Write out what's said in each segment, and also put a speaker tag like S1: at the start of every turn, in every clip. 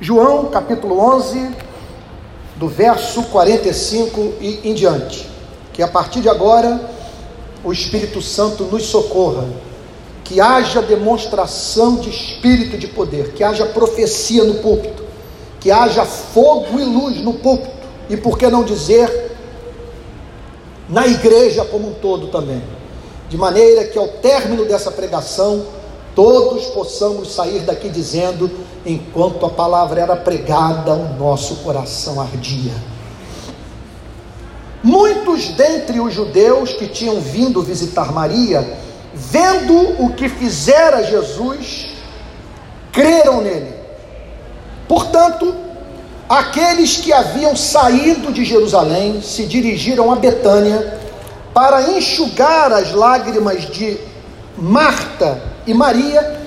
S1: João capítulo 11, do verso 45 e em diante. Que a partir de agora o Espírito Santo nos socorra, que haja demonstração de espírito de poder, que haja profecia no púlpito, que haja fogo e luz no púlpito, e por que não dizer na igreja como um todo também, de maneira que ao término dessa pregação todos possamos sair daqui dizendo: enquanto a palavra era pregada, o nosso coração ardia. Muitos dentre os judeus que tinham vindo visitar Maria, vendo o que fizera Jesus, creram nele. Portanto, aqueles que haviam saído de Jerusalém se dirigiram a Betânia para enxugar as lágrimas de Marta e Maria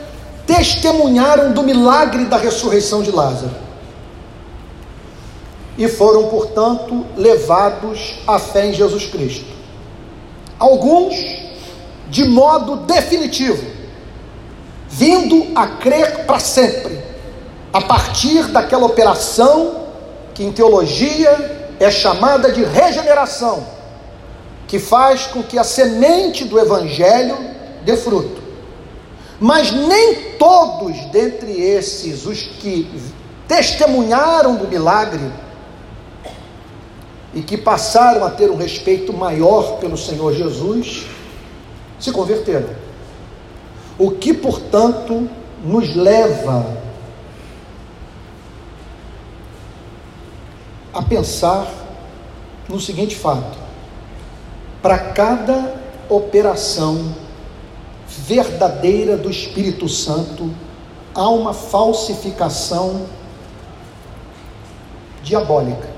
S1: testemunharam do milagre da ressurreição de Lázaro. E foram, portanto, levados à fé em Jesus Cristo. Alguns, de modo definitivo, vindo a crer para sempre, a partir daquela operação que em teologia é chamada de regeneração, que faz com que a semente do Evangelho dê fruto. Mas nem todos dentre esses, os que testemunharam do milagre e que passaram a ter um respeito maior pelo Senhor Jesus, se converteram. O que, portanto, nos leva a pensar no seguinte fato: para cada operação verdadeira do Espírito Santo, há uma falsificação diabólica.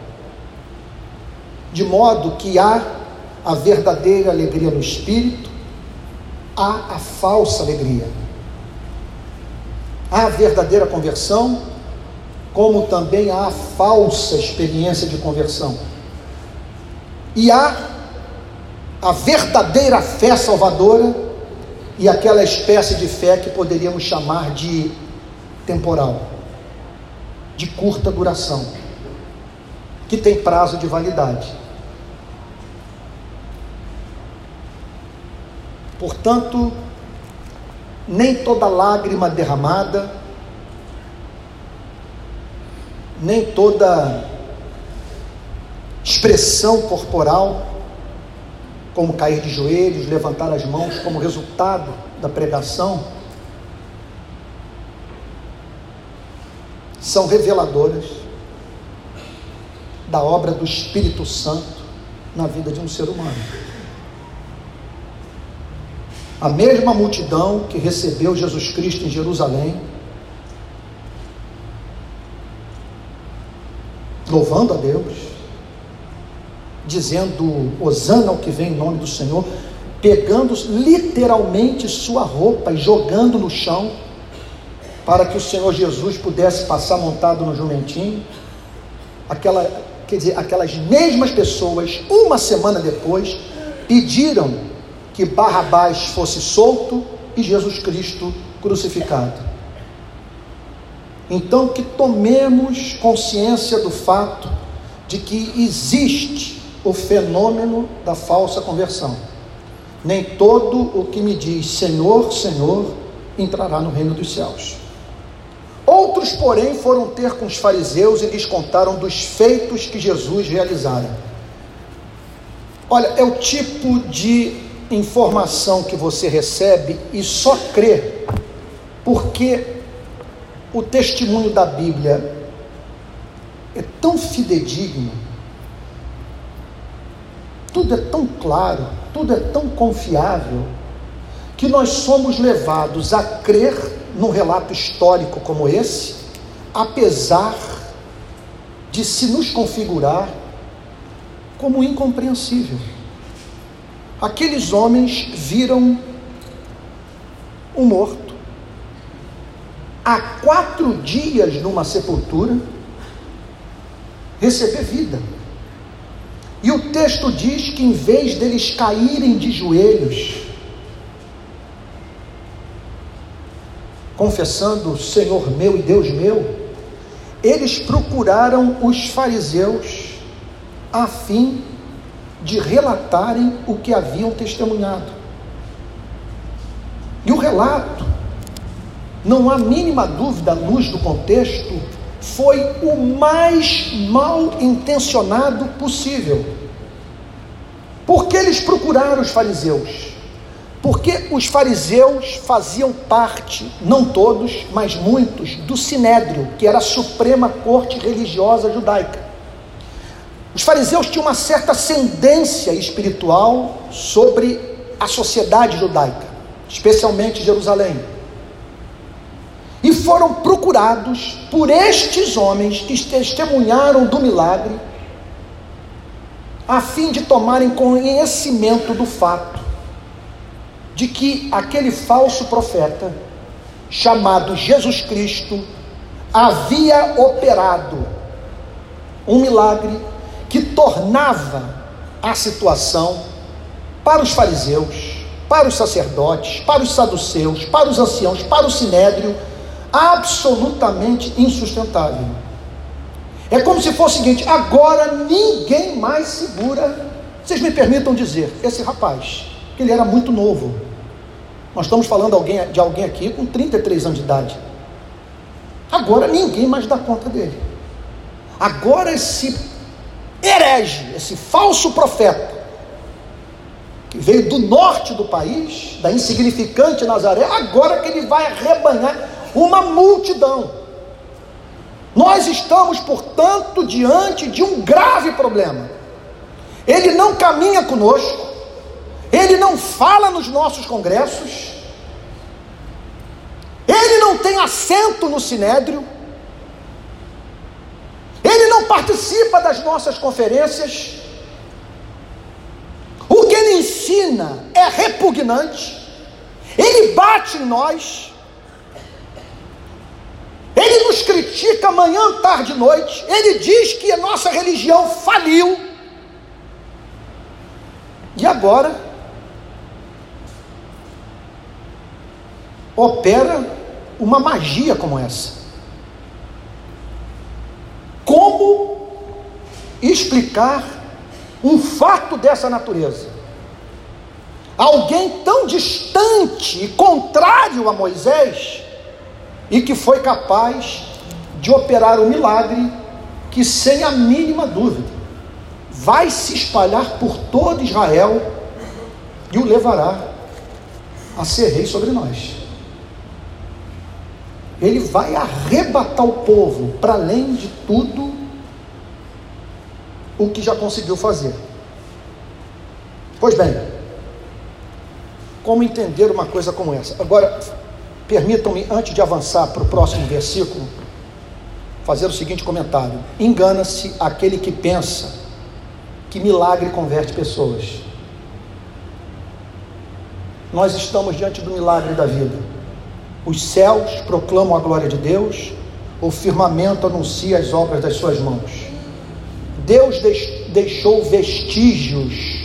S1: De modo que há a verdadeira alegria no Espírito, há a falsa alegria. Há a verdadeira conversão, como também há a falsa experiência de conversão. E há a verdadeira fé salvadora e aquela espécie de fé que poderíamos chamar de temporal, de curta duração, que tem prazo de validade. Portanto, nem toda lágrima derramada, nem toda expressão corporal como cair de joelhos, levantar as mãos como resultado da pregação, são reveladoras da obra do Espírito Santo na vida de um ser humano. A mesma multidão que recebeu Jesus Cristo em Jerusalém, louvando a Deus, dizendo Osana ao que vem em nome do Senhor, pegando literalmente sua roupa e jogando no chão, para que o Senhor Jesus pudesse passar montado no jumentinho. Aquela, quer dizer, aquelas mesmas pessoas, uma semana depois, pediram que Barrabás fosse solto e Jesus Cristo crucificado. Então, que tomemos consciência do fato de que existe o fenômeno da falsa conversão. Nem todo o que me diz Senhor, Senhor entrará no reino dos céus. Outros, porém, foram ter com os fariseus e lhes contaram dos feitos que Jesus realizara. Olha, é o tipo de informação que você recebe e só crê porque o testemunho da Bíblia é tão fidedigno tudo é tão claro, tudo é tão confiável, que nós somos levados a crer num relato histórico como esse, apesar de se nos configurar como incompreensível. Aqueles homens viram um morto há quatro dias numa sepultura receber vida. E o texto diz que em vez deles caírem de joelhos, confessando Senhor meu e Deus meu, eles procuraram os fariseus a fim de relatarem o que haviam testemunhado. E o relato, não há mínima dúvida à luz do contexto, foi o mais mal intencionado possível. Por que eles procuraram os fariseus? Porque os fariseus faziam parte, não todos, mas muitos, do Sinédrio, que era a suprema corte religiosa judaica. Os fariseus tinham uma certa ascendência espiritual sobre a sociedade judaica, especialmente Jerusalém. E foram procurados por estes homens que testemunharam do milagre, a fim de tomarem conhecimento do fato de que aquele falso profeta, chamado Jesus Cristo, havia operado um milagre que tornava a situação para os fariseus, para os sacerdotes, para os saduceus, para os anciãos, para o sinédrio, absolutamente insustentável. É como se fosse o seguinte: agora ninguém mais segura. Vocês me permitam dizer, esse rapaz, que ele era muito novo, nós estamos falando de alguém aqui com 33 anos de idade. Agora ninguém mais dá conta dele. Agora esse herege, esse falso profeta, que veio do norte do país, da insignificante Nazaré, agora que ele vai arrebanhar uma multidão. Nós estamos, portanto, diante de um grave problema. Ele não caminha conosco, ele não fala nos nossos congressos, ele não tem assento no sinédrio, ele não participa das nossas conferências, o que ele ensina é repugnante, ele bate em nós, ele nos critica manhã, tarde e noite, ele diz que a nossa religião faliu, e agora opera uma magia como essa. Como explicar um fato dessa natureza? Alguém tão distante e contrário a Moisés e que foi capaz de operar um milagre que, sem a mínima dúvida, vai se espalhar por todo Israel e o levará a ser rei sobre nós ele vai arrebatar o povo para além de tudo o que já conseguiu fazer. Pois bem, como entender uma coisa como essa? Agora, permitam-me, antes de avançar para o próximo versículo, fazer o seguinte comentário: engana-se aquele que pensa que milagre converte pessoas. Nós estamos diante do milagre da vida. Os céus proclamam a glória de Deus, o firmamento anuncia as obras das suas mãos. Deus deixou vestígios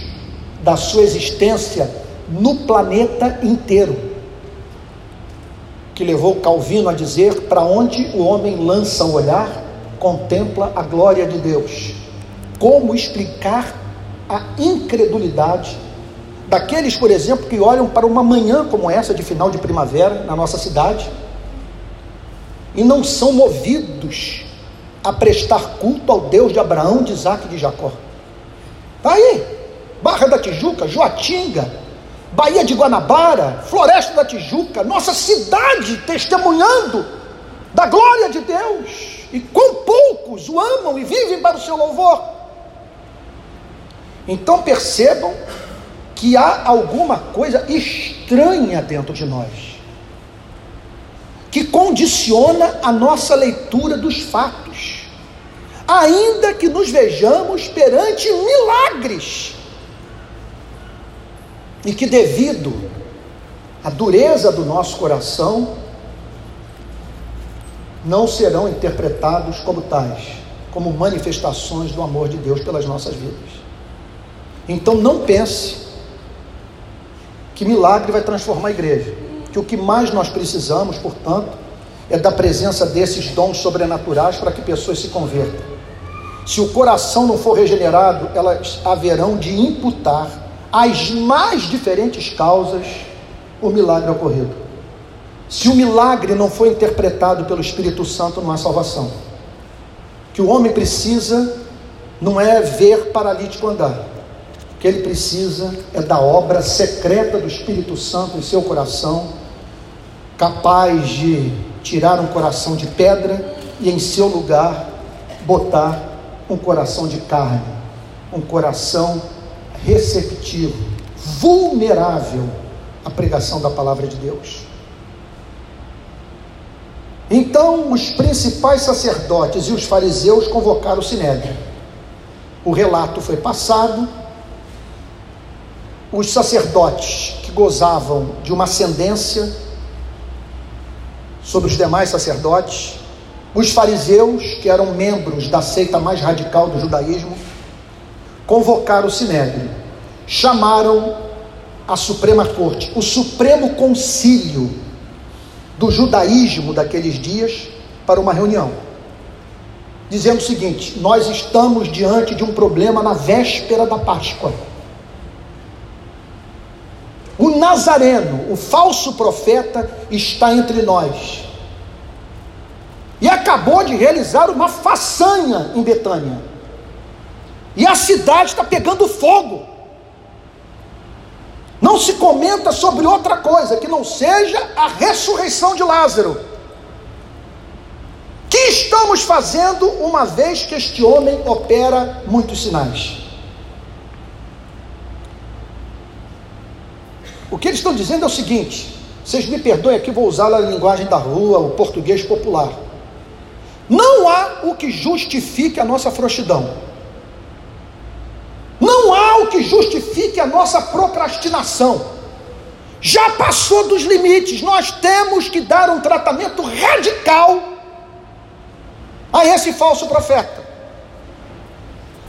S1: da sua existência no planeta inteiro, que levou Calvino a dizer: para onde o homem lança o olhar, contempla a glória de Deus. Como explicar a incredulidade Daqueles, por exemplo, que olham para uma manhã como essa de final de primavera na nossa cidade e não são movidos a prestar culto ao Deus de Abraão, de Isaac e de Jacó. Está aí, Barra da Tijuca, Joatinga, Baía de Guanabara, Floresta da Tijuca, nossa cidade testemunhando da glória de Deus. E quão poucos o amam e vivem para o seu louvor. Então percebam que há alguma coisa estranha dentro de nós, que condiciona a nossa leitura dos fatos, ainda que nos vejamos perante milagres, e que, devido à dureza do nosso coração, não serão interpretados como tais, como manifestações do amor de Deus pelas nossas vidas. Então não pense que milagre vai transformar a igreja. Que o que mais nós precisamos, portanto, é da presença desses dons sobrenaturais para que pessoas se convertam. Se o coração não for regenerado, elas haverão de imputar às mais diferentes causas o milagre ocorrido. Se o milagre não for interpretado pelo Espírito Santo, não há salvação. O que o homem precisa não é ver paralítico andar. O que ele precisa é da obra secreta do Espírito Santo em seu coração, capaz de tirar um coração de pedra e em seu lugar botar um coração de carne, um coração receptivo, vulnerável à pregação da palavra de Deus. Então os principais sacerdotes e os fariseus convocaram o sinédrio. O relato foi passado. Os sacerdotes que gozavam de uma ascendência sobre os demais sacerdotes, os fariseus, que eram membros da seita mais radical do judaísmo, convocaram o sinédrio, chamaram a Suprema Corte, o Supremo Concílio do judaísmo daqueles dias, para uma reunião, dizendo o seguinte: nós estamos diante de um problema na véspera da Páscoa. O Nazareno, o falso profeta, está entre nós. E acabou de realizar uma façanha em Betânia. E a cidade está pegando fogo. Não se comenta sobre outra coisa que não seja a ressurreição de Lázaro. Que estamos fazendo uma vez que este homem opera muitos sinais? O que eles estão dizendo é o seguinte: vocês me perdoem aqui, vou usar a linguagem da rua, o português popular. Não há o que justifique a nossa frouxidão. Não há o que justifique a nossa procrastinação. Já passou dos limites, nós temos que dar um tratamento radical a esse falso profeta.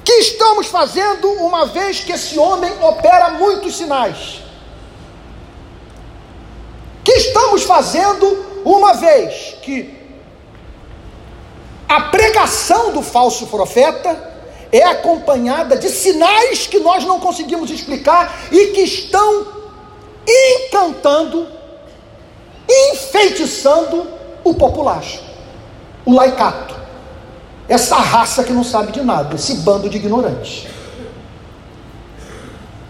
S1: Que estamos fazendo uma vez que esse homem opera muitos sinais? Que estamos fazendo uma vez que a pregação do falso profeta é acompanhada de sinais que nós não conseguimos explicar e que estão encantando, enfeitiçando o populacho, o laicato, essa raça que não sabe de nada, esse bando de ignorantes.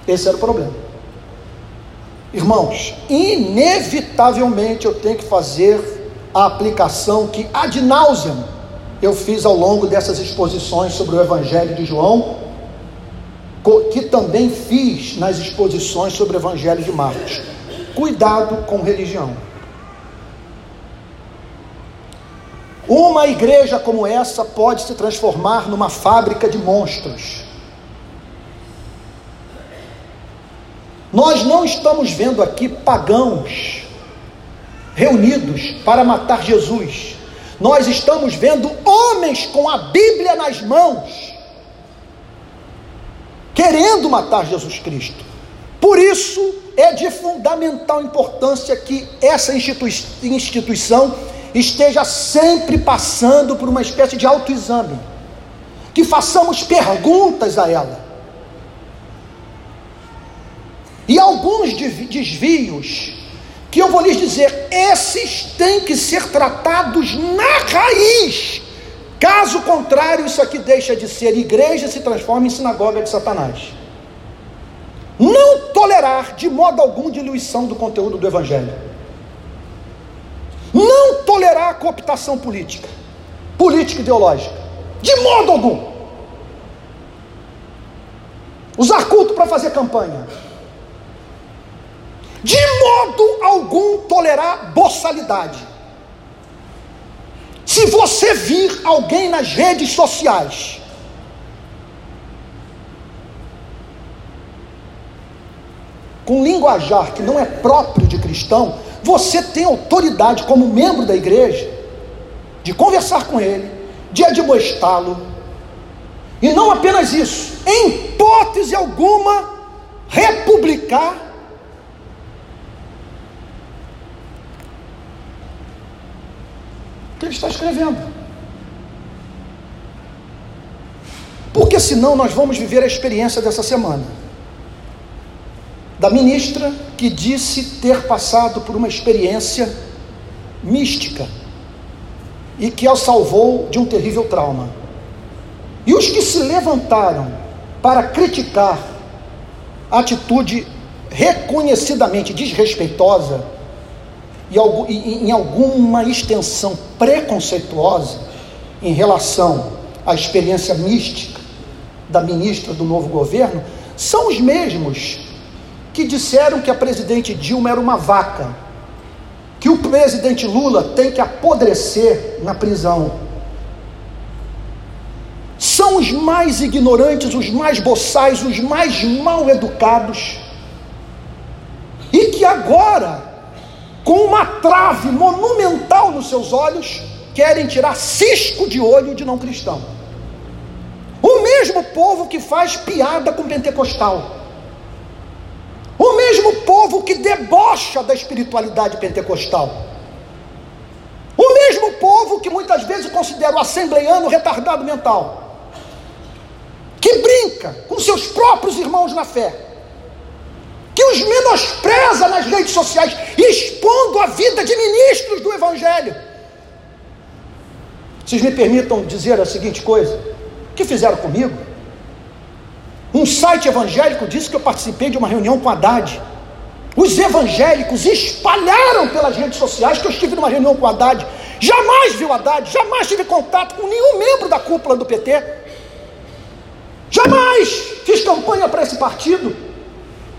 S1: Esse era o problema. Irmãos, inevitavelmente eu tenho que fazer a aplicação que ad nauseam eu fiz ao longo dessas exposições sobre o Evangelho de João, que também fiz nas exposições sobre o Evangelho de Marcos. Cuidado com religião. Uma igreja como essa pode se transformar numa fábrica de monstros. Nós não estamos vendo aqui pagãos reunidos para matar Jesus nós estamos vendo homens com a Bíblia nas mãos, querendo matar Jesus Cristo. Por isso é de fundamental importância que essa institui instituição esteja sempre passando por uma espécie de autoexame, que façamos perguntas a ela. E alguns desvios que eu vou lhes dizer, esses têm que ser tratados na raiz. Caso contrário, isso aqui deixa de ser igreja e se transforma em sinagoga de Satanás. Não tolerar de modo algum diluição do conteúdo do Evangelho. Não tolerar a cooptação política, política ideológica, de modo algum. Usar culto para fazer campanha de modo algum tolerar boçalidade. Se você vir alguém nas redes sociais com linguajar que não é próprio de cristão, você tem autoridade como membro da igreja de conversar com ele, de admoestá-lo. E não apenas isso, em hipótese alguma, republicar que ele está escrevendo. Porque senão nós vamos viver a experiência dessa semana. Da ministra que disse ter passado por uma experiência mística e que a salvou de um terrível trauma. E os que se levantaram para criticar a atitude reconhecidamente desrespeitosa e em alguma extensão preconceituosa em relação à experiência mística da ministra do novo governo, são os mesmos que disseram que a presidente Dilma era uma vaca, que o presidente Lula tem que apodrecer na prisão. São os mais ignorantes, os mais boçais, os mais mal educados, e que agora com uma trave monumental nos seus olhos, querem tirar cisco de olho de não cristão. O mesmo povo que faz piada com pentecostal. O mesmo povo que debocha da espiritualidade pentecostal. O mesmo povo que muitas vezes considera o assembleiano retardado mental. Que brinca com seus próprios irmãos na fé que os menospreza nas redes sociais, expondo a vida de ministros do Evangelho. Vocês me permitam dizer a seguinte coisa: o que fizeram comigo? Um site evangélico disse que eu participei de uma reunião com Haddad. Os evangélicos espalharam pelas redes sociais que eu estive numa reunião com Haddad. Jamais viu Haddad, jamais tive contato com nenhum membro da cúpula do PT. Jamais fiz campanha para esse partido.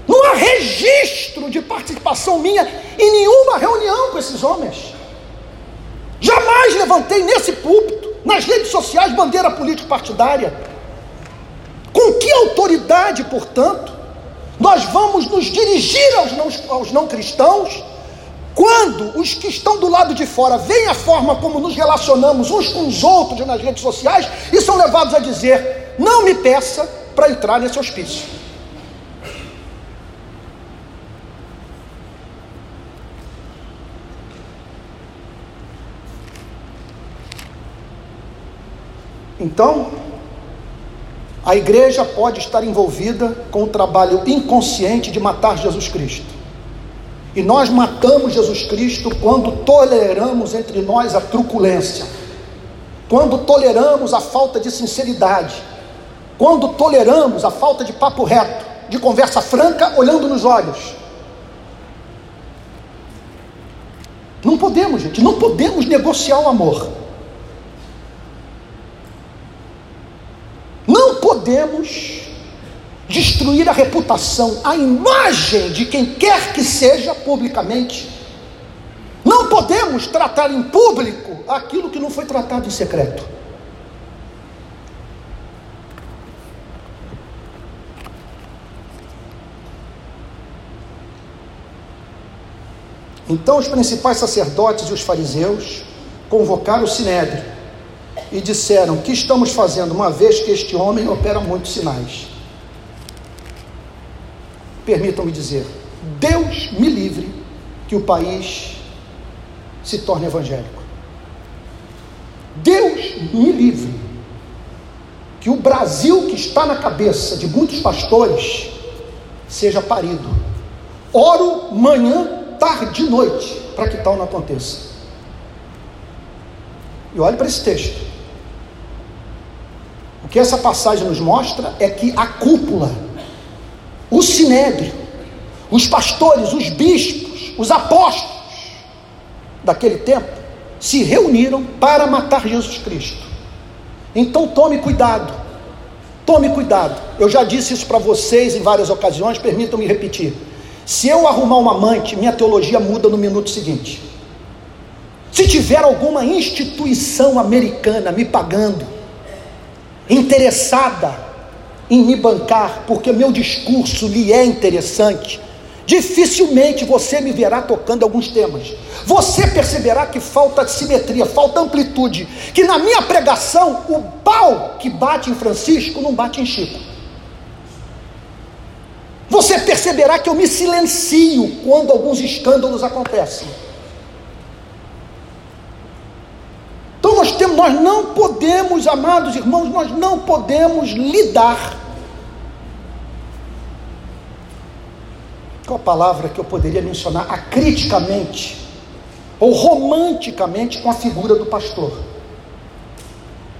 S1: Não há registro de participação minha em nenhuma reunião com esses homens. Jamais levantei nesse púlpito, nas redes sociais, bandeira política partidária. Com que autoridade, portanto, nós vamos nos dirigir aos não, aos não cristãos quando os que estão do lado de fora veem a forma como nos relacionamos uns com os outros nas redes sociais e são levados a dizer: não me peça para entrar nesse hospício. Então, a igreja pode estar envolvida com o trabalho inconsciente de matar Jesus Cristo. E nós matamos Jesus Cristo quando toleramos entre nós a truculência, quando toleramos a falta de sinceridade, quando toleramos a falta de papo reto, de conversa franca, olhando nos olhos. Não podemos, gente, não podemos negociar o amor. Podemos destruir a reputação, a imagem de quem quer que seja publicamente. Não podemos tratar em público aquilo que não foi tratado em secreto. Então os principais sacerdotes e os fariseus convocaram o sinédrio e disseram: Que estamos fazendo, uma vez que este homem opera muitos sinais? Permitam-me dizer: Deus me livre que o país se torne evangélico. Deus me livre que o Brasil que está na cabeça de muitos pastores seja parido. Oro manhã, tarde e noite para que tal não aconteça. E olhe para esse texto. O que essa passagem nos mostra é que a cúpula, o sinédrio, os pastores, os bispos, os apóstolos daquele tempo se reuniram para matar Jesus Cristo. Então tome cuidado, tome cuidado. Eu já disse isso para vocês em várias ocasiões, permitam-me repetir. Se eu arrumar uma amante, minha teologia muda no minuto seguinte. Se tiver alguma instituição americana me pagando, interessada em me bancar, porque meu discurso lhe é interessante, dificilmente você me verá tocando alguns temas. Você perceberá que falta simetria, falta amplitude, que na minha pregação o pau que bate em Francisco não bate em Chico. Você perceberá que eu me silencio quando alguns escândalos acontecem. não podemos, amados irmãos, nós não podemos lidar. Qual a palavra que eu poderia mencionar acriticamente ou romanticamente com a figura do pastor?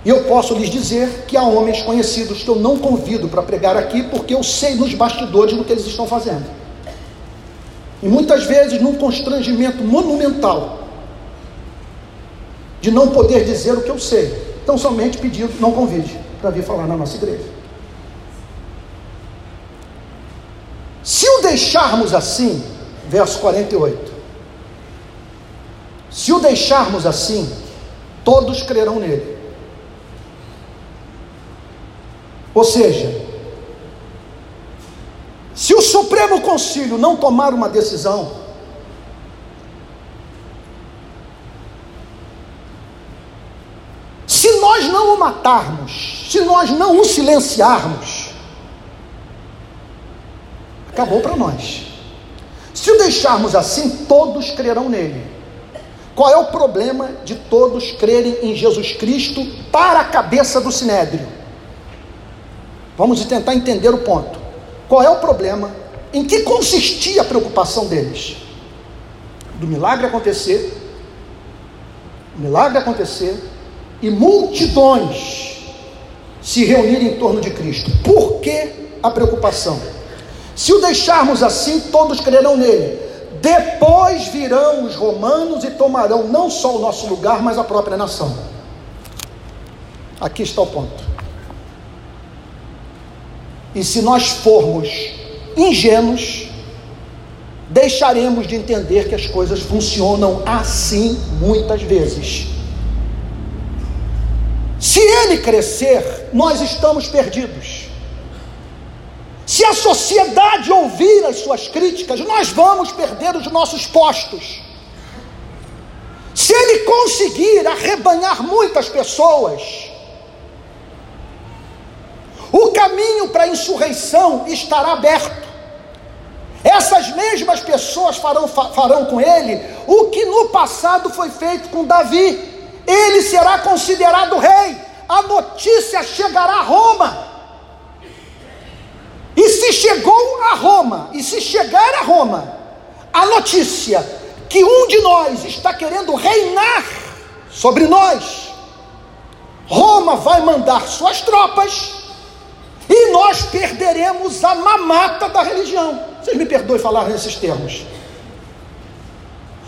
S1: E eu posso lhes dizer que há homens conhecidos que eu não convido para pregar aqui, porque eu sei nos bastidores do que eles estão fazendo. E muitas vezes num constrangimento monumental de não poder dizer o que eu sei. Então somente pedido, não convide para vir falar na nossa igreja. Se o deixarmos assim, verso 48. Se o deixarmos assim, todos crerão nele. Ou seja, se o Supremo Conselho não tomar uma decisão, se nós não o matarmos, se nós não o silenciarmos, acabou para nós. Se o deixarmos assim, todos crerão nele. Qual é o problema de todos crerem em Jesus Cristo para a cabeça do sinédrio? Vamos tentar entender o ponto. Qual é o problema? Em que consistia a preocupação deles? Do milagre acontecer, o milagre acontecer e multidões se reunirem em torno de Cristo. Por que a preocupação? Se o deixarmos assim, todos crerão nele. Depois virão os romanos e tomarão não só o nosso lugar, mas a própria nação. Aqui está o ponto. E se nós formos ingênuos, deixaremos de entender que as coisas funcionam assim muitas vezes. Se ele crescer, nós estamos perdidos. Se a sociedade ouvir as suas críticas, nós vamos perder os nossos postos. Se ele conseguir arrebanhar muitas pessoas, o caminho para a insurreição estará aberto. Essas mesmas pessoas farão, farão com ele o que no passado foi feito com Davi. Ele será considerado rei. A notícia chegará a Roma. E se chegou a Roma, e se chegar a Roma, a notícia que um de nós está querendo reinar sobre nós, Roma vai mandar suas tropas e nós perderemos a mamata da religião. Vocês me perdoem falar nesses termos.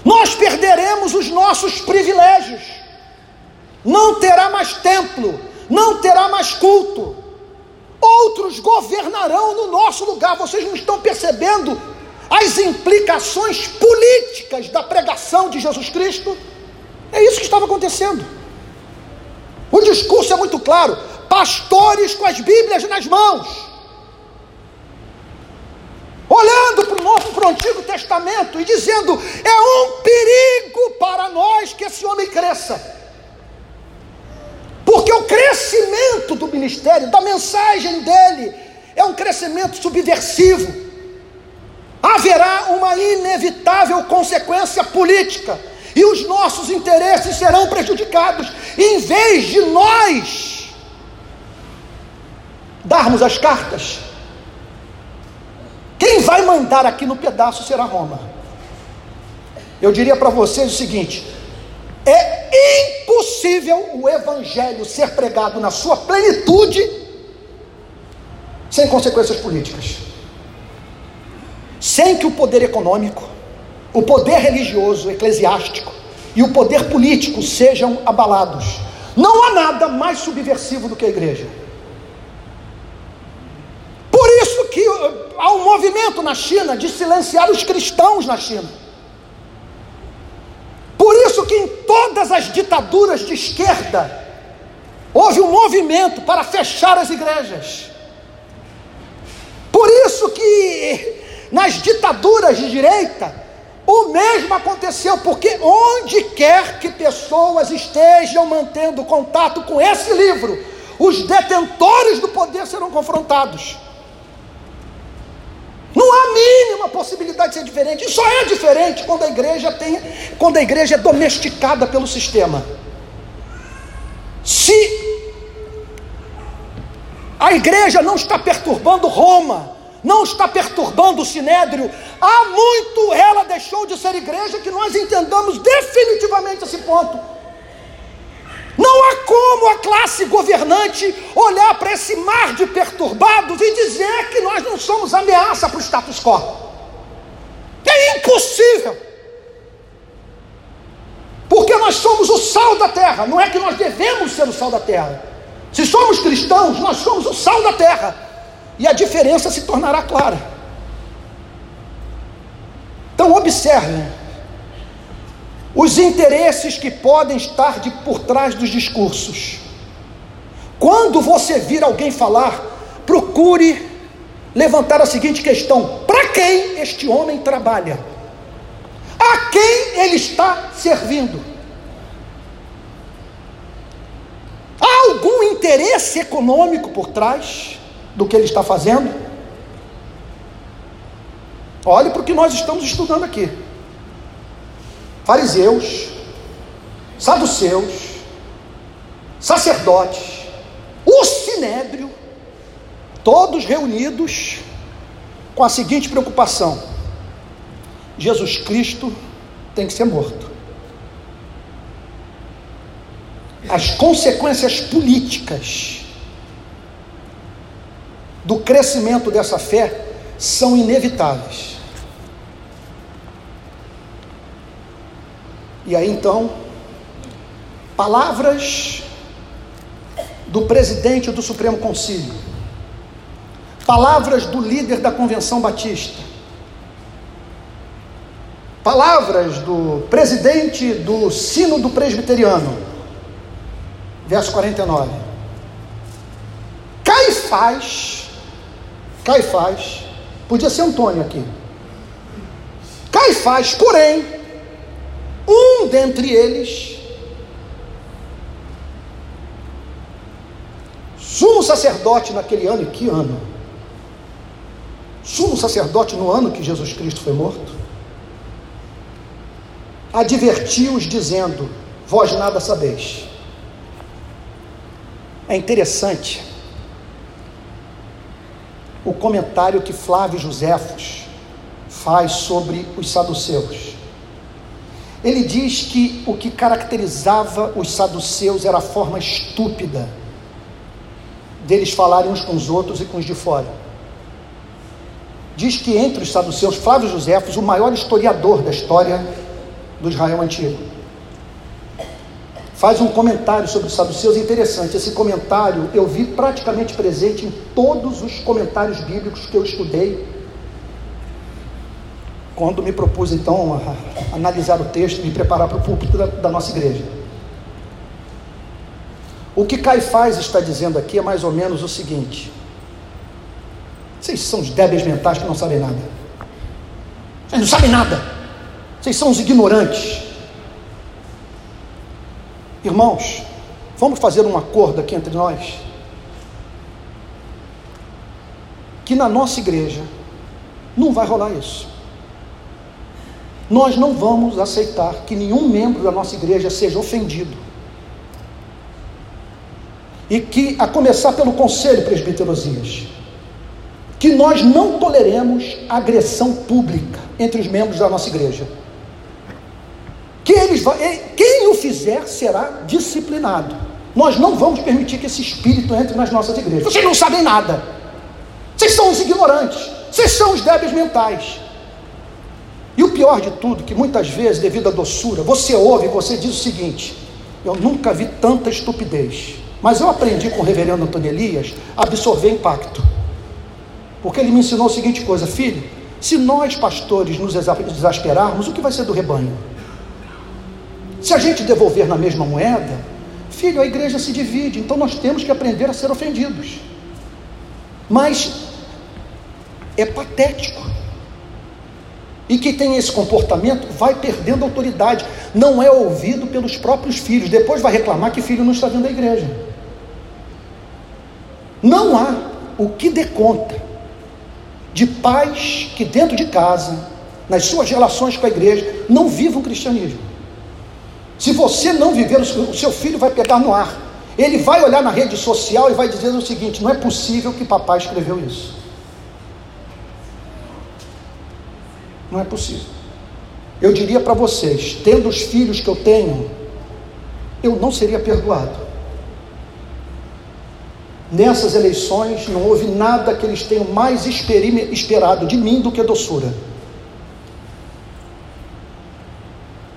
S1: Nós perderemos os nossos privilégios. Não terá mais templo, não terá mais culto. Outros governarão no nosso lugar. Vocês não estão percebendo as implicações políticas da pregação de Jesus Cristo? É isso que estava acontecendo. O discurso é muito claro pastores com as Bíblias nas mãos, olhando para o Novo para o Antigo Testamento e dizendo: é um perigo para nós que esse homem cresça. Porque o crescimento do ministério, da mensagem dele, é um crescimento subversivo. Haverá uma inevitável consequência política, e os nossos interesses serão prejudicados. Em vez de nós darmos as cartas, quem vai mandar aqui no pedaço será Roma. Eu diria para vocês o seguinte: é impossível o evangelho ser pregado na sua plenitude sem consequências políticas. Sem que o poder econômico, o poder religioso, eclesiástico e o poder político sejam abalados. Não há nada mais subversivo do que a igreja. que há um movimento na China de silenciar os cristãos na China. Por isso que em todas as ditaduras de esquerda houve um movimento para fechar as igrejas. Por isso que nas ditaduras de direita o mesmo aconteceu, porque onde quer que pessoas estejam mantendo contato com esse livro, os detentores do poder serão confrontados. Mínima possibilidade de ser diferente. E só é diferente quando a igreja tem, quando a igreja é domesticada pelo sistema. Se a igreja não está perturbando Roma, não está perturbando o sinédrio, há muito ela deixou de ser igreja que nós entendamos definitivamente esse ponto. Não há como a classe governante olhar para esse mar de perturbados e dizer que nós não somos ameaça para o status quo. É impossível. Porque nós somos o sal da terra, não é que nós devemos ser o sal da terra. Se somos cristãos, nós somos o sal da terra. E a diferença se tornará clara. Então, observem os interesses que podem estar de, por trás dos discursos. Quando você vir alguém falar, procure levantar a seguinte questão: para quem este homem trabalha? A quem ele está servindo? Há algum interesse econômico por trás do que ele está fazendo? Olhe para o que nós estamos estudando aqui fariseus, saduceus, sacerdotes, o sinédrio, todos reunidos com a seguinte preocupação: Jesus Cristo tem que ser morto. As consequências políticas do crescimento dessa fé são inevitáveis. E aí então, palavras do presidente do Supremo Conselho, palavras do líder da Convenção Batista, palavras do presidente do Sínodo Presbiteriano, verso 49. Caifás, Caifás, podia ser Antônio aqui. Caifás, porém, um dentre eles, sumo sacerdote naquele ano, e que ano? Sumo sacerdote no ano que Jesus Cristo foi morto, advertiu-os dizendo: Vós nada sabeis. É interessante o comentário que Flávio Joséfos faz sobre os saduceus. Ele diz que o que caracterizava os saduceus era a forma estúpida deles falarem uns com os outros e com os de fora. Diz que entre os saduceus, Flávio Josefos, o maior historiador da história do Israel antigo, faz um comentário sobre os saduceus interessante. Esse comentário eu vi praticamente presente em todos os comentários bíblicos que eu estudei quando me propus então a analisar o texto e me preparar para o púlpito da, da nossa igreja. O que Caifás está dizendo aqui é mais ou menos o seguinte: vocês são os débeis mentais que não sabem nada. Vocês não sabem nada. Vocês são os ignorantes. Irmãos, vamos fazer um acordo aqui entre nós. Que na nossa igreja não vai rolar isso. Nós não vamos aceitar que nenhum membro da nossa igreja seja ofendido. E que, a começar pelo Conselho Presbiterosias, que nós não toleremos agressão pública entre os membros da nossa igreja. Que eles, quem o fizer será disciplinado. Nós não vamos permitir que esse espírito entre nas nossas igrejas. Vocês não sabem nada. Vocês são os ignorantes. Vocês são os débeis mentais. E o pior de tudo, que muitas vezes, devido à doçura, você ouve e você diz o seguinte: Eu nunca vi tanta estupidez. Mas eu aprendi com o reverendo Antônio Elias a absorver impacto. Porque ele me ensinou a seguinte coisa: Filho, se nós pastores nos exasperarmos, o que vai ser do rebanho? Se a gente devolver na mesma moeda, filho, a igreja se divide, então nós temos que aprender a ser ofendidos. Mas é patético e que tem esse comportamento vai perdendo autoridade, não é ouvido pelos próprios filhos, depois vai reclamar que filho não está vindo à igreja. Não há o que dê conta de pais que dentro de casa, nas suas relações com a igreja, não vivam o cristianismo. Se você não viver, o seu filho vai pegar no ar. ele vai olhar na rede social e vai dizer o seguinte: não é possível que papai escreveu isso. Não é possível. Eu diria para vocês, tendo os filhos que eu tenho, eu não seria perdoado. Nessas eleições não houve nada que eles tenham mais esperado de mim do que doçura.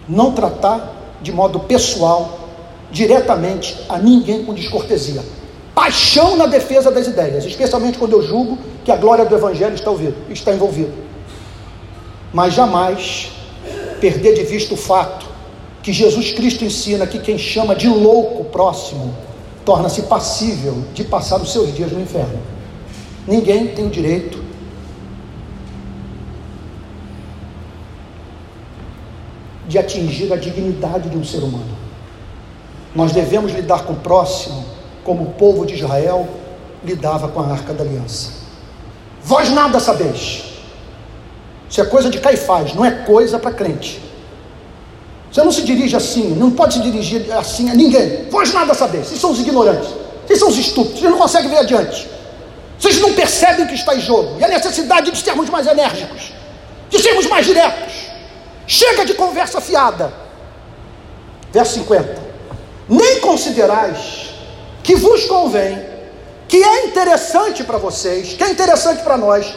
S1: Não tratar de modo pessoal, diretamente a ninguém com descortesia. Paixão na defesa das ideias, especialmente quando eu julgo que a glória do Evangelho está, ouvido, está envolvida. Mas jamais perder de vista o fato que Jesus Cristo ensina que quem chama de louco próximo torna-se passível de passar os seus dias no inferno. Ninguém tem o direito de atingir a dignidade de um ser humano. Nós devemos lidar com o próximo como o povo de Israel lidava com a arca da aliança. Vós nada sabeis. Isso é coisa de Caifás, não é coisa para crente. Você não se dirige assim, não pode se dirigir assim a ninguém. Vós nada sabeis. Vocês são os ignorantes. Vocês são os estúpidos. Vocês não conseguem ver adiante. Vocês não percebem que está em jogo. E a necessidade de sermos mais enérgicos, de sermos mais diretos. Chega de conversa fiada. Verso 50. Nem considerais que vos convém, que é interessante para vocês, que é interessante para nós,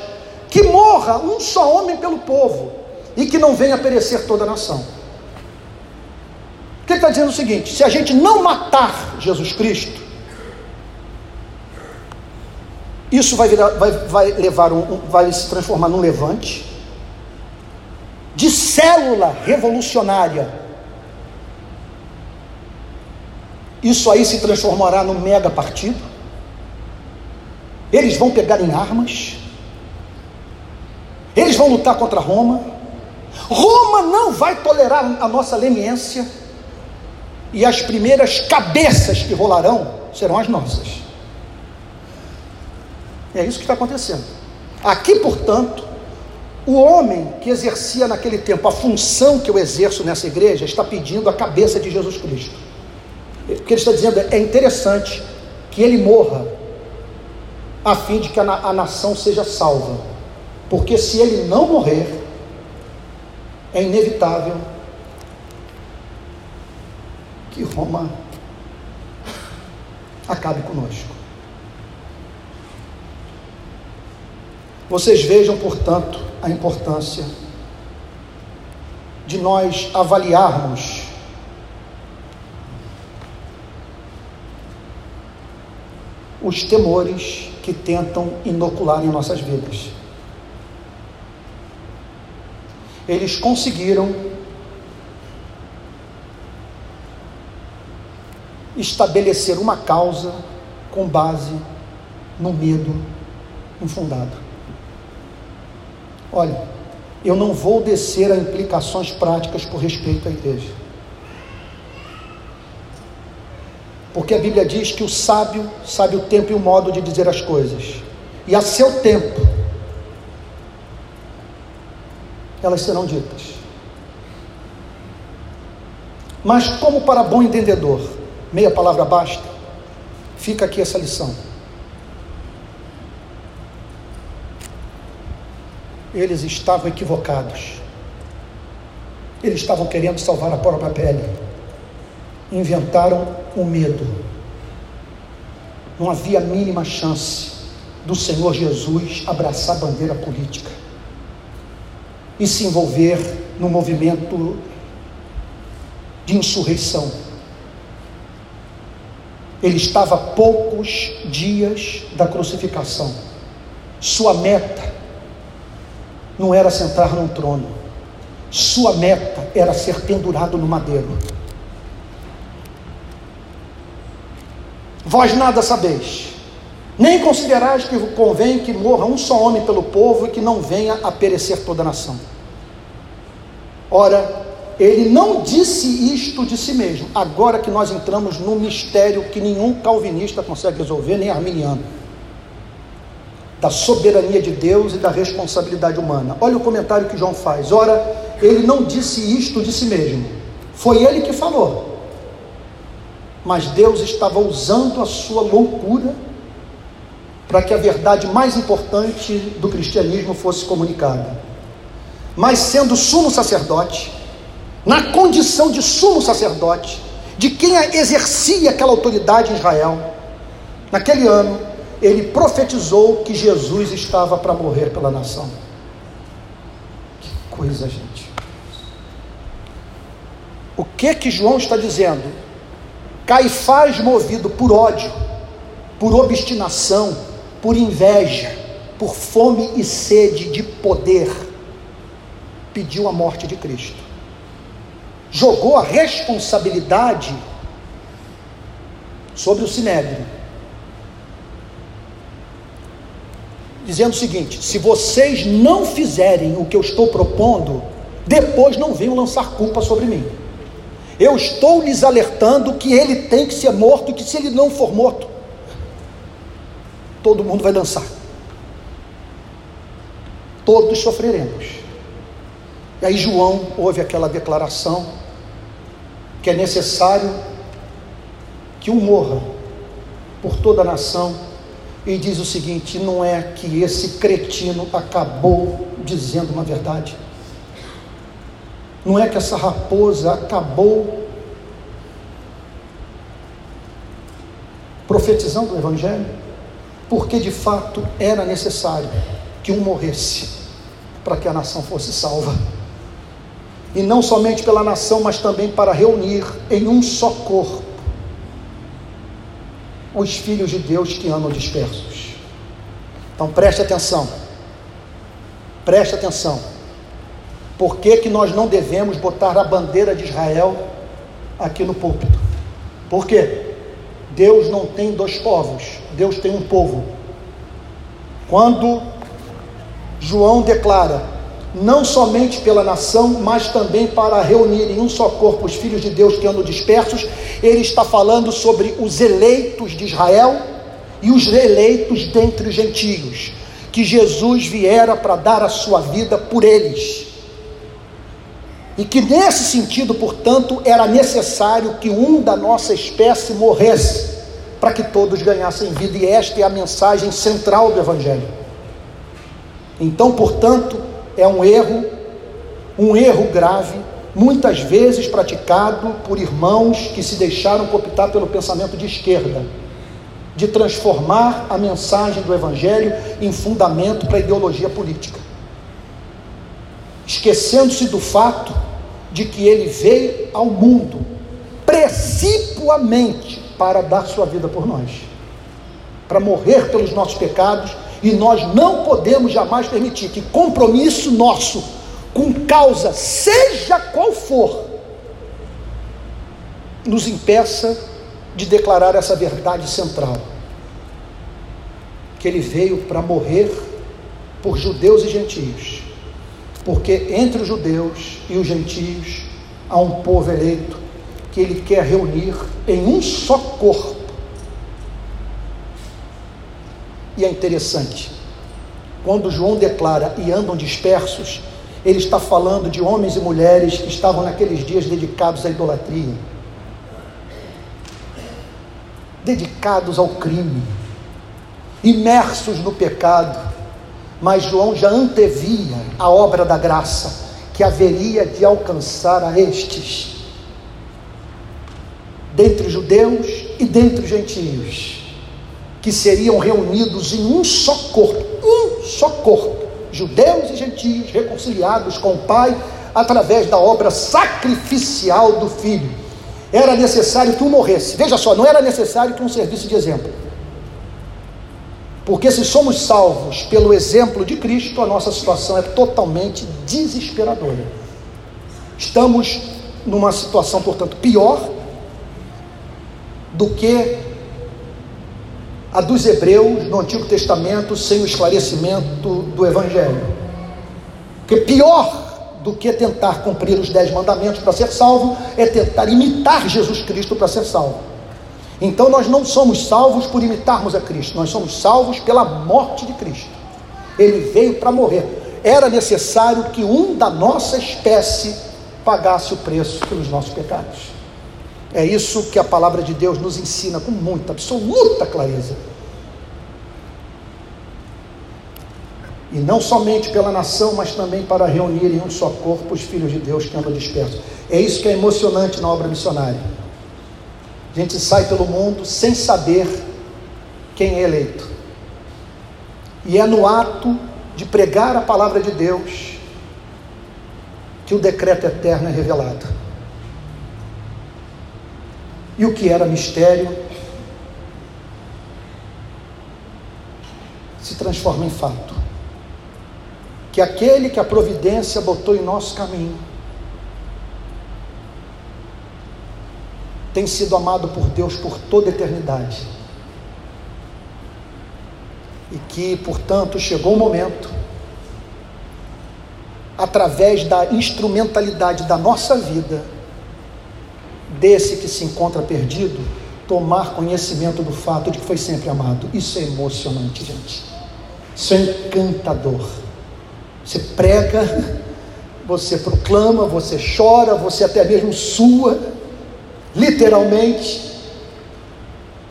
S1: que morra um só homem pelo povo e que não venha perecer toda a nação. O que ele está dizendo o seguinte: se a gente não matar Jesus Cristo, isso vai, virar, vai, vai levar um, vai se transformar num levante de célula revolucionária. Isso aí se transformará num mega partido. Eles vão pegar em armas. Eles vão lutar contra Roma. Roma não vai tolerar a nossa leniência e as primeiras cabeças que rolarão serão as nossas. É isso que está acontecendo. Aqui, portanto, o homem que exercia naquele tempo a função que eu exerço nessa igreja está pedindo a cabeça de Jesus Cristo. O que ele está dizendo é interessante que ele morra, a fim de que a, a nação seja salva. Porque se ele não morrer, é inevitável que Roma acabe conosco. Vocês vejam, portanto, a importância de nós avaliarmos os temores que tentam inocular em nossas vidas. Eles conseguiram estabelecer uma causa com base no medo infundado. Olha, eu não vou descer a implicações práticas por respeito à igreja. Porque a Bíblia diz que o sábio sabe o tempo e o modo de dizer as coisas. E a seu tempo, elas serão ditas. Mas, como para bom entendedor, meia palavra basta. Fica aqui essa lição. Eles estavam equivocados. Eles estavam querendo salvar a própria pele. Inventaram o medo. Não havia mínima chance do Senhor Jesus abraçar a bandeira política e se envolver no movimento de insurreição ele estava a poucos dias da crucificação. Sua meta não era sentar num trono. Sua meta era ser pendurado no madeiro. Vós nada sabeis, nem considerais que convém que morra um só homem pelo povo e que não venha a perecer toda a nação. Ora, ele não disse isto de si mesmo. Agora que nós entramos num mistério que nenhum calvinista consegue resolver, nem arminiano. Da soberania de Deus e da responsabilidade humana. Olha o comentário que João faz. Ora, ele não disse isto de si mesmo. Foi ele que falou. mas Deus estava usando a sua loucura para que a verdade mais importante do cristianismo fosse comunicada. Mas sendo sumo sacerdote, na condição de sumo sacerdote, de quem exercia aquela autoridade em Israel, naquele ano, ele profetizou que Jesus estava para morrer pela nação. Que coisa, gente. O que que João está dizendo? Caifás, movido por ódio, por obstinação, por inveja, por fome e sede de poder, pediu a morte de Cristo. Jogou a responsabilidade sobre o sinédrio. Dizendo o seguinte: se vocês não fizerem o que eu estou propondo, depois não venham lançar culpa sobre mim. Eu estou lhes alertando que ele tem que ser morto que se ele não for morto, todo mundo vai dançar. Todos sofreremos. E aí João ouve aquela declaração que é necessário que um morra por toda a nação e diz o seguinte: não é que esse cretino acabou dizendo uma verdade. Não é que essa raposa acabou profetizando o Evangelho, porque de fato era necessário que um morresse para que a nação fosse salva. E não somente pela nação, mas também para reunir em um só corpo os filhos de Deus que andam dispersos. Então preste atenção. Preste atenção. Por que, que nós não devemos botar a bandeira de Israel aqui no púlpito? Por quê? Deus não tem dois povos, Deus tem um povo. Quando João declara, não somente pela nação, mas também para reunir em um só corpo os filhos de Deus que andam dispersos, ele está falando sobre os eleitos de Israel e os eleitos dentre os gentios, que Jesus viera para dar a sua vida por eles. E que nesse sentido, portanto, era necessário que um da nossa espécie morresse, para que todos ganhassem vida, e esta é a mensagem central do Evangelho. Então, portanto, é um erro, um erro grave, muitas vezes praticado por irmãos que se deixaram cooptar pelo pensamento de esquerda, de transformar a mensagem do Evangelho em fundamento para a ideologia política, esquecendo-se do fato de que ele veio ao mundo precipuamente para dar sua vida por nós, para morrer pelos nossos pecados, e nós não podemos jamais permitir que compromisso nosso com causa, seja qual for, nos impeça de declarar essa verdade central. Que ele veio para morrer por judeus e gentios. Porque entre os judeus e os gentios há um povo eleito que ele quer reunir em um só corpo. E é interessante, quando João declara e andam dispersos, ele está falando de homens e mulheres que estavam naqueles dias dedicados à idolatria, dedicados ao crime, imersos no pecado, mas João já antevia a obra da graça que haveria de alcançar a estes, dentre os judeus e dentre os gentios, que seriam reunidos em um só corpo, um só corpo judeus e gentios reconciliados com o Pai através da obra sacrificial do Filho. Era necessário que um morresse. Veja só, não era necessário que um servisse de exemplo. Porque se somos salvos pelo exemplo de Cristo, a nossa situação é totalmente desesperadora. Estamos numa situação, portanto, pior do que a dos hebreus no Antigo Testamento sem o esclarecimento do Evangelho. Porque pior do que tentar cumprir os dez mandamentos para ser salvo é tentar imitar Jesus Cristo para ser salvo. Então nós não somos salvos por imitarmos a Cristo, nós somos salvos pela morte de Cristo. Ele veio para morrer. Era necessário que um da nossa espécie pagasse o preço pelos nossos pecados. É isso que a palavra de Deus nos ensina com muita, absoluta clareza. E não somente pela nação, mas também para reunir em um só corpo os filhos de Deus que andam dispersos. É isso que é emocionante na obra missionária. A gente sai pelo mundo sem saber quem é eleito. E é no ato de pregar a palavra de Deus que o decreto eterno é revelado. E o que era mistério se transforma em fato que aquele que a providência botou em nosso caminho tem sido amado por Deus por toda a eternidade. E que, portanto, chegou o momento, através da instrumentalidade da nossa vida, desse que se encontra perdido, tomar conhecimento do fato de que foi sempre amado. Isso é emocionante, gente. Isso é encantador. Você prega, você proclama, você chora, você até mesmo sua, literalmente,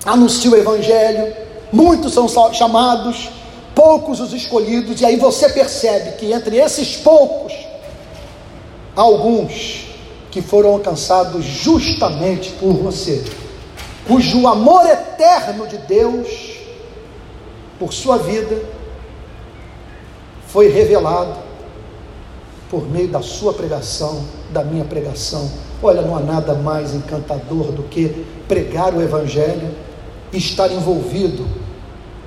S1: anuncia o Evangelho, muitos são chamados, poucos os escolhidos, e aí você percebe que entre esses poucos, alguns que foram alcançados justamente por você, cujo amor eterno de Deus por sua vida foi revelado por meio da sua pregação, da minha pregação. Olha, não há nada mais encantador do que pregar o Evangelho e estar envolvido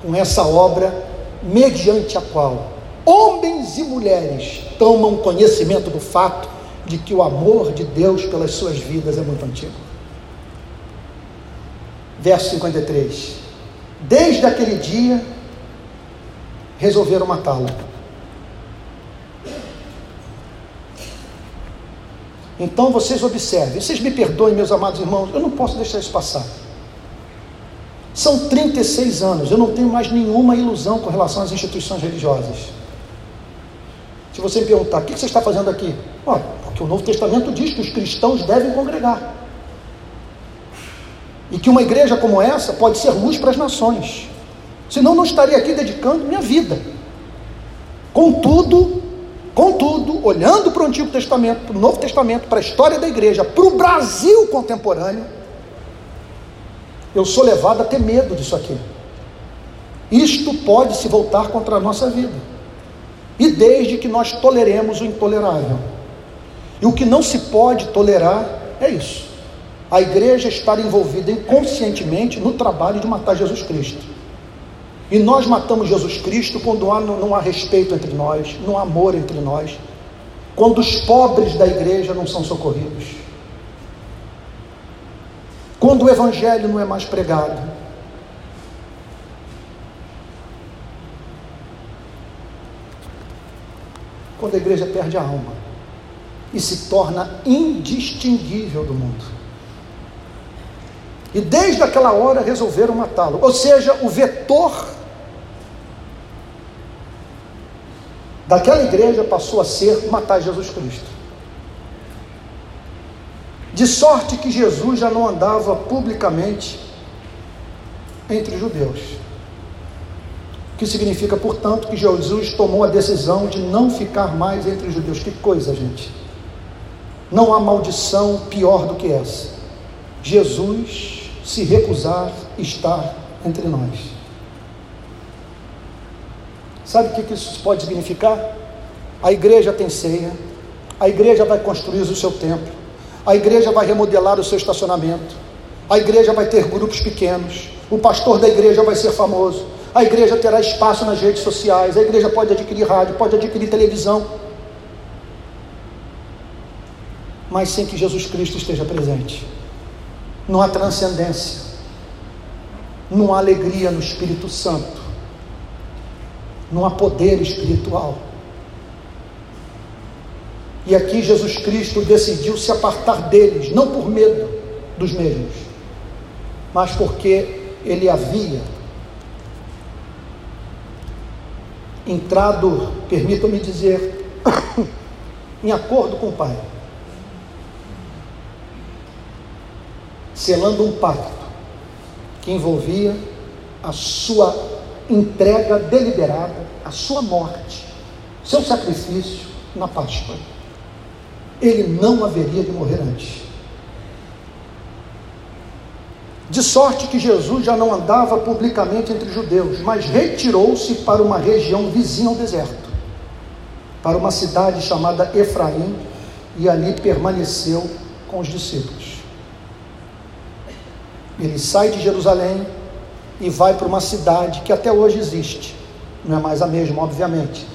S1: com essa obra, mediante a qual homens e mulheres tomam conhecimento do fato de que o amor de Deus pelas suas vidas é muito antigo. Verso 53. Desde aquele dia, resolveram matá-lo. Então vocês observem, vocês me perdoem, meus amados irmãos, eu não posso deixar isso passar. São 36 anos, eu não tenho mais nenhuma ilusão com relação às instituições religiosas. Se você me perguntar, o que você está fazendo aqui? Olha, porque o Novo Testamento diz que os cristãos devem congregar. E que uma igreja como essa pode ser luz para as nações. Senão não estaria aqui dedicando minha vida. Contudo, Contudo, olhando para o Antigo Testamento, para o Novo Testamento, para a história da igreja, para o Brasil contemporâneo, eu sou levado a ter medo disso aqui. Isto pode se voltar contra a nossa vida. E desde que nós toleremos o intolerável. E o que não se pode tolerar é isso. A igreja estar envolvida inconscientemente no trabalho de matar Jesus Cristo. E nós matamos Jesus Cristo quando não há respeito entre nós, não há amor entre nós, quando os pobres da igreja não são socorridos, quando o Evangelho não é mais pregado. Quando a igreja perde a alma e se torna indistinguível do mundo. E desde aquela hora resolveram matá-lo. Ou seja, o vetor daquela igreja passou a ser matar Jesus Cristo. De sorte que Jesus já não andava publicamente entre judeus. O que significa, portanto, que Jesus tomou a decisão de não ficar mais entre judeus. Que coisa, gente! Não há maldição pior do que essa. Jesus se recusar estar entre nós. Sabe o que isso pode significar? A igreja tem ceia, a igreja vai construir o seu templo, a igreja vai remodelar o seu estacionamento, a igreja vai ter grupos pequenos, o pastor da igreja vai ser famoso, a igreja terá espaço nas redes sociais, a igreja pode adquirir rádio, pode adquirir televisão, mas sem que Jesus Cristo esteja presente. Não há transcendência, não há alegria no Espírito Santo não há poder espiritual. E aqui Jesus Cristo decidiu se apartar deles, não por medo dos mesmos, mas porque ele havia entrado, permitam-me dizer, em acordo com o Pai. Selando um pacto que envolvia a sua entrega deliberada, a sua morte, seu sacrifício na Páscoa. Ele não haveria de morrer antes. De sorte que Jesus já não andava publicamente entre judeus, mas retirou-se para uma região vizinha ao deserto, para uma cidade chamada Efraim, e ali permaneceu com os discípulos. Ele sai de Jerusalém e vai para uma cidade que até hoje existe, não é mais a mesma, obviamente,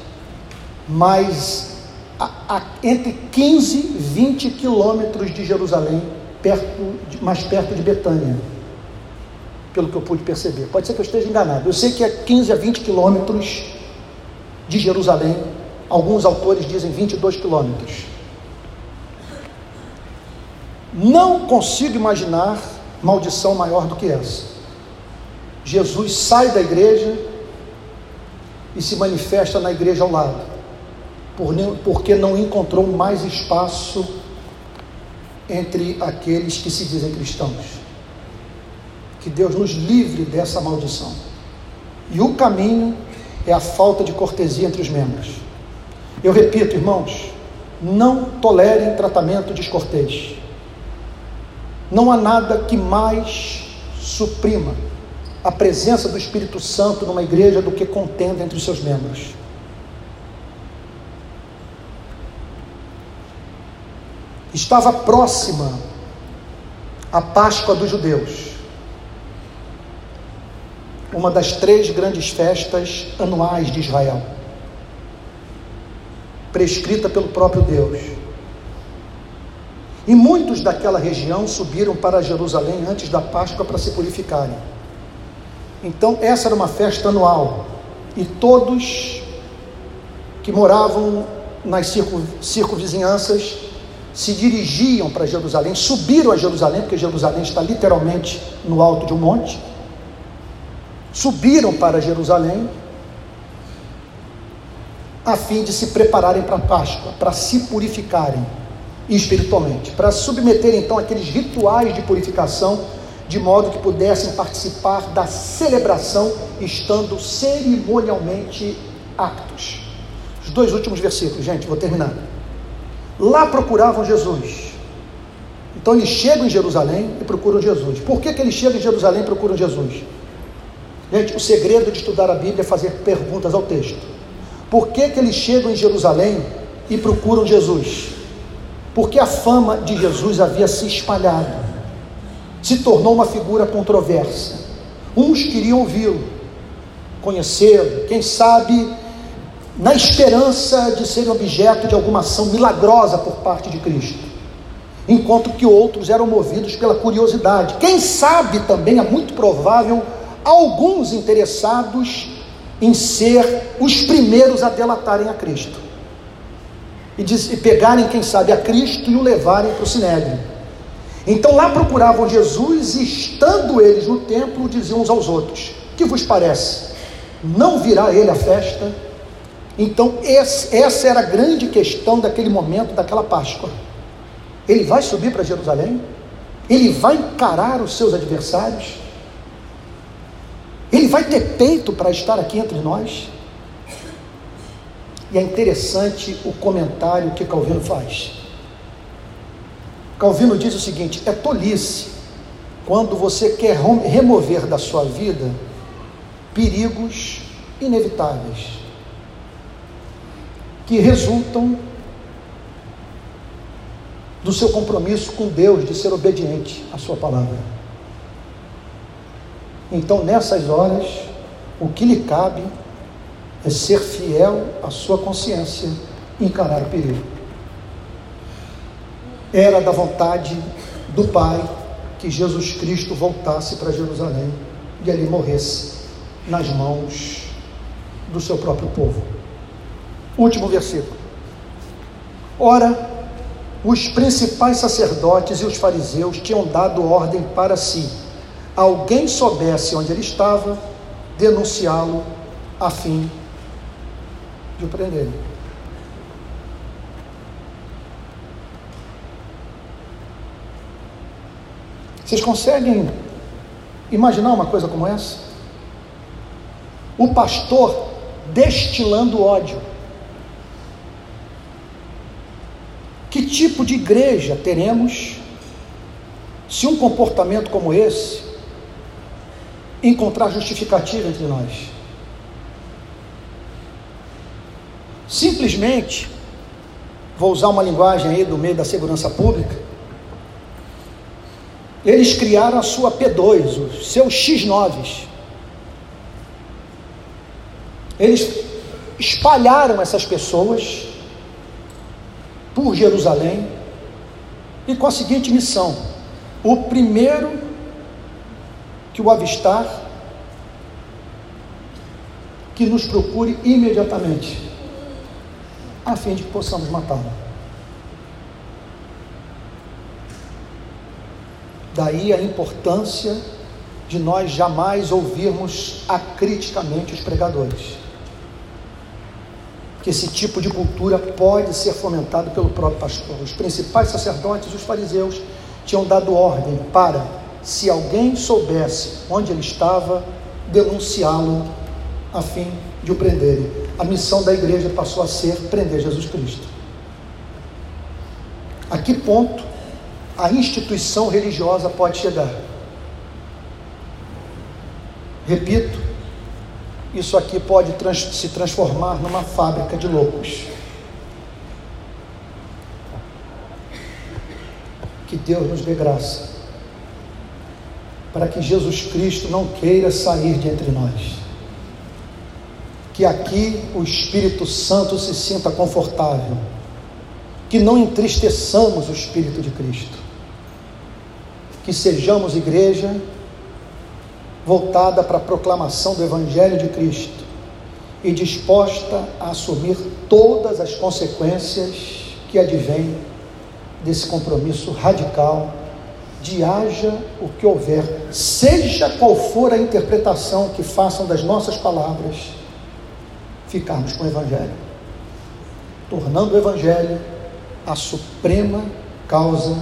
S1: mas a, a, entre 15 e 20 quilômetros de Jerusalém, perto mais perto de Betânia pelo que eu pude perceber. Pode ser que eu esteja enganado. Eu sei que é 15 a 20 quilômetros de Jerusalém. Alguns autores dizem 22 quilômetros. Não consigo imaginar maldição maior do que essa. Jesus sai da igreja e se manifesta na igreja ao lado, porque não encontrou mais espaço entre aqueles que se dizem cristãos. Que Deus nos livre dessa maldição. E o caminho é a falta de cortesia entre os membros. Eu repito, irmãos, não tolerem tratamento descortês. Não há nada que mais suprima a presença do Espírito Santo numa igreja do que contenda entre os seus membros. Estava próxima a Páscoa dos judeus uma das três grandes festas anuais de Israel, prescrita pelo próprio Deus. E muitos daquela região subiram para Jerusalém antes da Páscoa para se purificarem. Então, essa era uma festa anual, e todos que moravam nas circun, circunvizinhanças se dirigiam para Jerusalém, subiram a Jerusalém, porque Jerusalém está literalmente no alto de um monte. Subiram para Jerusalém a fim de se prepararem para a Páscoa, para se purificarem espiritualmente, para submeter então aqueles rituais de purificação, de modo que pudessem participar da celebração, estando cerimonialmente aptos. Os dois últimos versículos, gente, vou terminar. Lá procuravam Jesus. Então eles chegam em Jerusalém e procuram Jesus. Por que, que eles chegam em Jerusalém e procuram Jesus? Gente, o segredo de estudar a Bíblia é fazer perguntas ao texto. Por que, que eles chegam em Jerusalém e procuram Jesus? Porque a fama de Jesus havia se espalhado, se tornou uma figura controversa. Uns queriam ouvi-lo, conhecê-lo, quem sabe na esperança de ser objeto de alguma ação milagrosa por parte de Cristo, enquanto que outros eram movidos pela curiosidade. Quem sabe também é muito provável alguns interessados em ser os primeiros a delatarem a Cristo. E, diz, e pegarem, quem sabe, a Cristo e o levarem para o Sinédrio. Então lá procuravam Jesus e, estando eles no templo, diziam uns aos outros: Que vos parece? Não virá ele à festa? Então, esse, essa era a grande questão daquele momento, daquela Páscoa. Ele vai subir para Jerusalém? Ele vai encarar os seus adversários? Ele vai ter peito para estar aqui entre nós? E é interessante o comentário que Calvino faz. Calvino diz o seguinte: é tolice quando você quer remover da sua vida perigos inevitáveis que resultam do seu compromisso com Deus de ser obediente à sua palavra. Então, nessas horas, o que lhe cabe é ser fiel à sua consciência e encarar o perigo. Era da vontade do Pai que Jesus Cristo voltasse para Jerusalém e ali morresse nas mãos do seu próprio povo. Último versículo. Ora, os principais sacerdotes e os fariseus tinham dado ordem para si alguém soubesse onde ele estava, denunciá-lo a fim de prender. Vocês conseguem imaginar uma coisa como essa? O pastor destilando ódio. Que tipo de igreja teremos se um comportamento como esse encontrar justificativa entre nós? Simplesmente, vou usar uma linguagem aí do meio da segurança pública, eles criaram a sua P2, os seus X9s. Eles espalharam essas pessoas por Jerusalém e com a seguinte missão: o primeiro que o avistar, que nos procure imediatamente, a fim de que possamos matá-lo. Daí a importância de nós jamais ouvirmos acriticamente os pregadores. Que esse tipo de cultura pode ser fomentado pelo próprio pastor. Os principais sacerdotes, os fariseus, tinham dado ordem para, se alguém soubesse onde ele estava, denunciá-lo a fim de o prenderem. A missão da igreja passou a ser prender Jesus Cristo. A que ponto a instituição religiosa pode chegar. Repito, isso aqui pode trans se transformar numa fábrica de loucos. Que Deus nos dê graça, para que Jesus Cristo não queira sair de entre nós. Que aqui o Espírito Santo se sinta confortável, que não entristeçamos o Espírito de Cristo que sejamos igreja voltada para a proclamação do Evangelho de Cristo e disposta a assumir todas as consequências que advêm desse compromisso radical de haja o que houver, seja qual for a interpretação que façam das nossas palavras, ficarmos com o Evangelho, tornando o Evangelho a suprema causa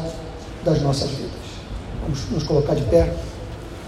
S1: das nossas vidas. Vamos nos colocar de pé.